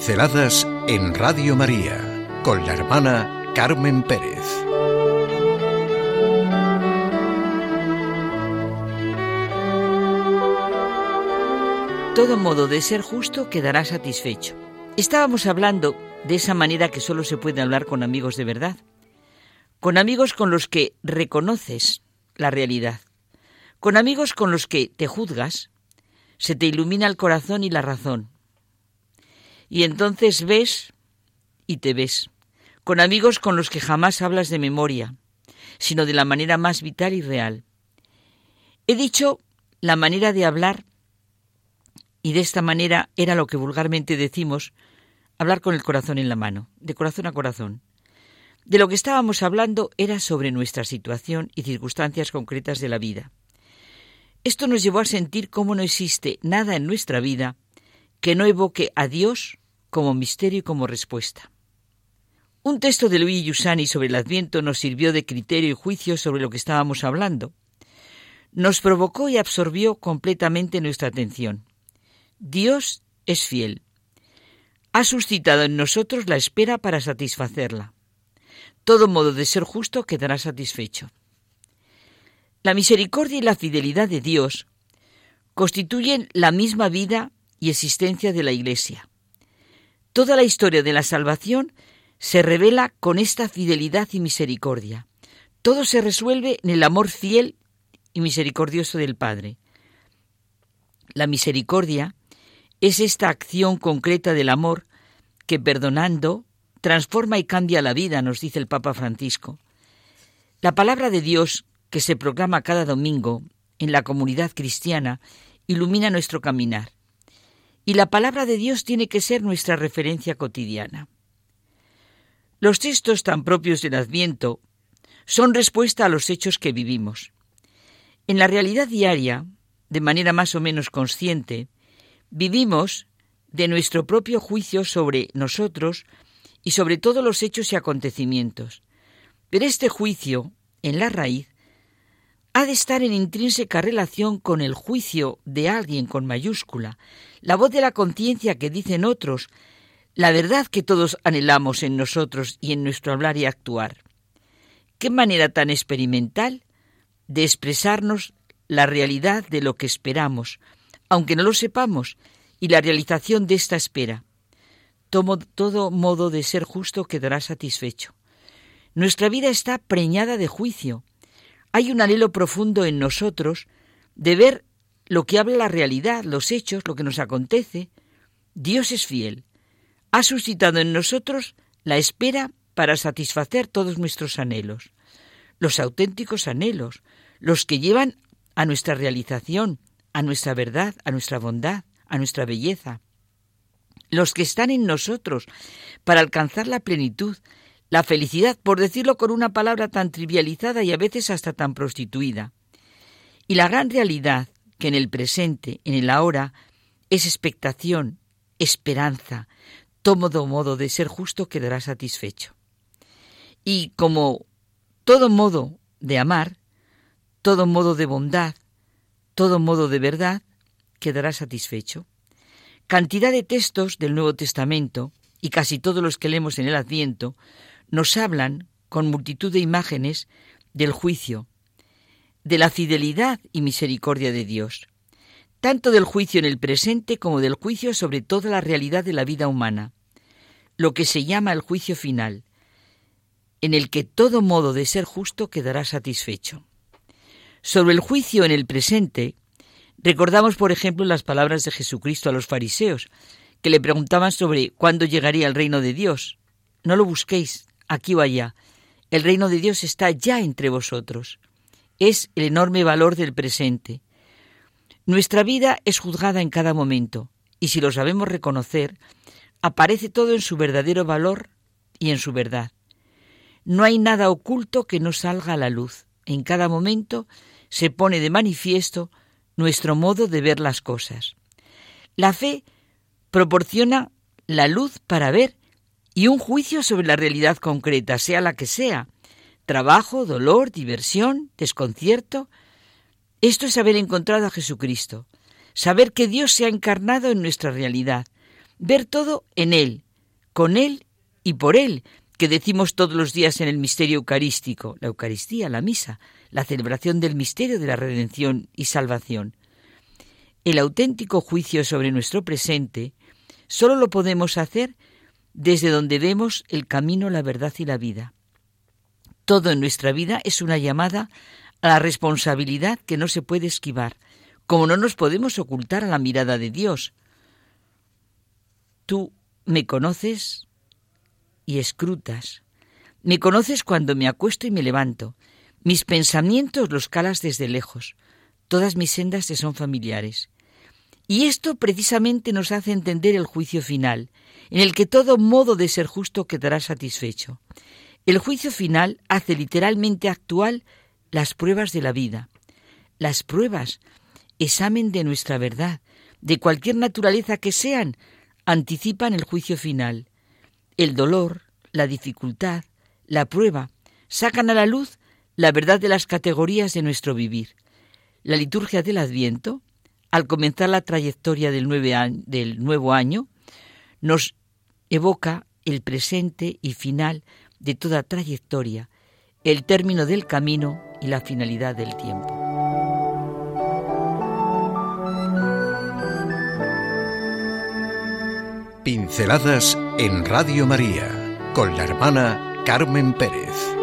Pinceladas en Radio María con la hermana Carmen Pérez. Todo modo de ser justo quedará satisfecho. Estábamos hablando de esa manera que solo se puede hablar con amigos de verdad, con amigos con los que reconoces la realidad, con amigos con los que te juzgas, se te ilumina el corazón y la razón. Y entonces ves y te ves, con amigos con los que jamás hablas de memoria, sino de la manera más vital y real. He dicho la manera de hablar y de esta manera era lo que vulgarmente decimos hablar con el corazón en la mano, de corazón a corazón. De lo que estábamos hablando era sobre nuestra situación y circunstancias concretas de la vida. Esto nos llevó a sentir cómo no existe nada en nuestra vida que no evoque a Dios como misterio y como respuesta. Un texto de Luis Yusani sobre el Adviento nos sirvió de criterio y juicio sobre lo que estábamos hablando. Nos provocó y absorbió completamente nuestra atención. Dios es fiel. Ha suscitado en nosotros la espera para satisfacerla. Todo modo de ser justo quedará satisfecho. La misericordia y la fidelidad de Dios constituyen la misma vida y existencia de la Iglesia. Toda la historia de la salvación se revela con esta fidelidad y misericordia. Todo se resuelve en el amor fiel y misericordioso del Padre. La misericordia es esta acción concreta del amor que, perdonando, transforma y cambia la vida, nos dice el Papa Francisco. La palabra de Dios que se proclama cada domingo en la comunidad cristiana ilumina nuestro caminar. Y la palabra de Dios tiene que ser nuestra referencia cotidiana. Los textos tan propios del Adviento son respuesta a los hechos que vivimos. En la realidad diaria, de manera más o menos consciente, vivimos de nuestro propio juicio sobre nosotros y sobre todos los hechos y acontecimientos. Pero este juicio, en la raíz, ha de estar en intrínseca relación con el juicio de alguien con mayúscula, la voz de la conciencia que dicen otros, la verdad que todos anhelamos en nosotros y en nuestro hablar y actuar. Qué manera tan experimental de expresarnos la realidad de lo que esperamos, aunque no lo sepamos, y la realización de esta espera. Todo, todo modo de ser justo quedará satisfecho. Nuestra vida está preñada de juicio, hay un anhelo profundo en nosotros de ver lo que habla la realidad, los hechos, lo que nos acontece. Dios es fiel. Ha suscitado en nosotros la espera para satisfacer todos nuestros anhelos, los auténticos anhelos, los que llevan a nuestra realización, a nuestra verdad, a nuestra bondad, a nuestra belleza, los que están en nosotros para alcanzar la plenitud, la felicidad, por decirlo con una palabra tan trivializada y a veces hasta tan prostituida. Y la gran realidad que en el presente, en el ahora, es expectación, esperanza, todo modo de ser justo quedará satisfecho. Y como todo modo de amar, todo modo de bondad, todo modo de verdad, quedará satisfecho. Cantidad de textos del Nuevo Testamento, y casi todos los que leemos en el Adviento, nos hablan con multitud de imágenes del juicio, de la fidelidad y misericordia de Dios, tanto del juicio en el presente como del juicio sobre toda la realidad de la vida humana, lo que se llama el juicio final, en el que todo modo de ser justo quedará satisfecho. Sobre el juicio en el presente, recordamos, por ejemplo, las palabras de Jesucristo a los fariseos, que le preguntaban sobre cuándo llegaría el reino de Dios. No lo busquéis, aquí o allá. El reino de Dios está ya entre vosotros. Es el enorme valor del presente. Nuestra vida es juzgada en cada momento, y si lo sabemos reconocer, aparece todo en su verdadero valor y en su verdad. No hay nada oculto que no salga a la luz. En cada momento se pone de manifiesto nuestro modo de ver las cosas. La fe proporciona la luz para ver y un juicio sobre la realidad concreta, sea la que sea. Trabajo, dolor, diversión, desconcierto. Esto es haber encontrado a Jesucristo, saber que Dios se ha encarnado en nuestra realidad, ver todo en Él, con Él y por Él, que decimos todos los días en el misterio eucarístico, la Eucaristía, la misa, la celebración del misterio de la redención y salvación. El auténtico juicio sobre nuestro presente solo lo podemos hacer desde donde vemos el camino, la verdad y la vida. Todo en nuestra vida es una llamada a la responsabilidad que no se puede esquivar, como no nos podemos ocultar a la mirada de Dios. Tú me conoces y escrutas. Me conoces cuando me acuesto y me levanto. Mis pensamientos los calas desde lejos. Todas mis sendas te son familiares. Y esto precisamente nos hace entender el juicio final, en el que todo modo de ser justo quedará satisfecho. El juicio final hace literalmente actual las pruebas de la vida. Las pruebas, examen de nuestra verdad, de cualquier naturaleza que sean, anticipan el juicio final. El dolor, la dificultad, la prueba, sacan a la luz la verdad de las categorías de nuestro vivir. La liturgia del Adviento, al comenzar la trayectoria del, nuevo año, nos evoca el presente y final de toda trayectoria, el término del camino y la finalidad del tiempo. Pinceladas en Radio María con la hermana Carmen Pérez.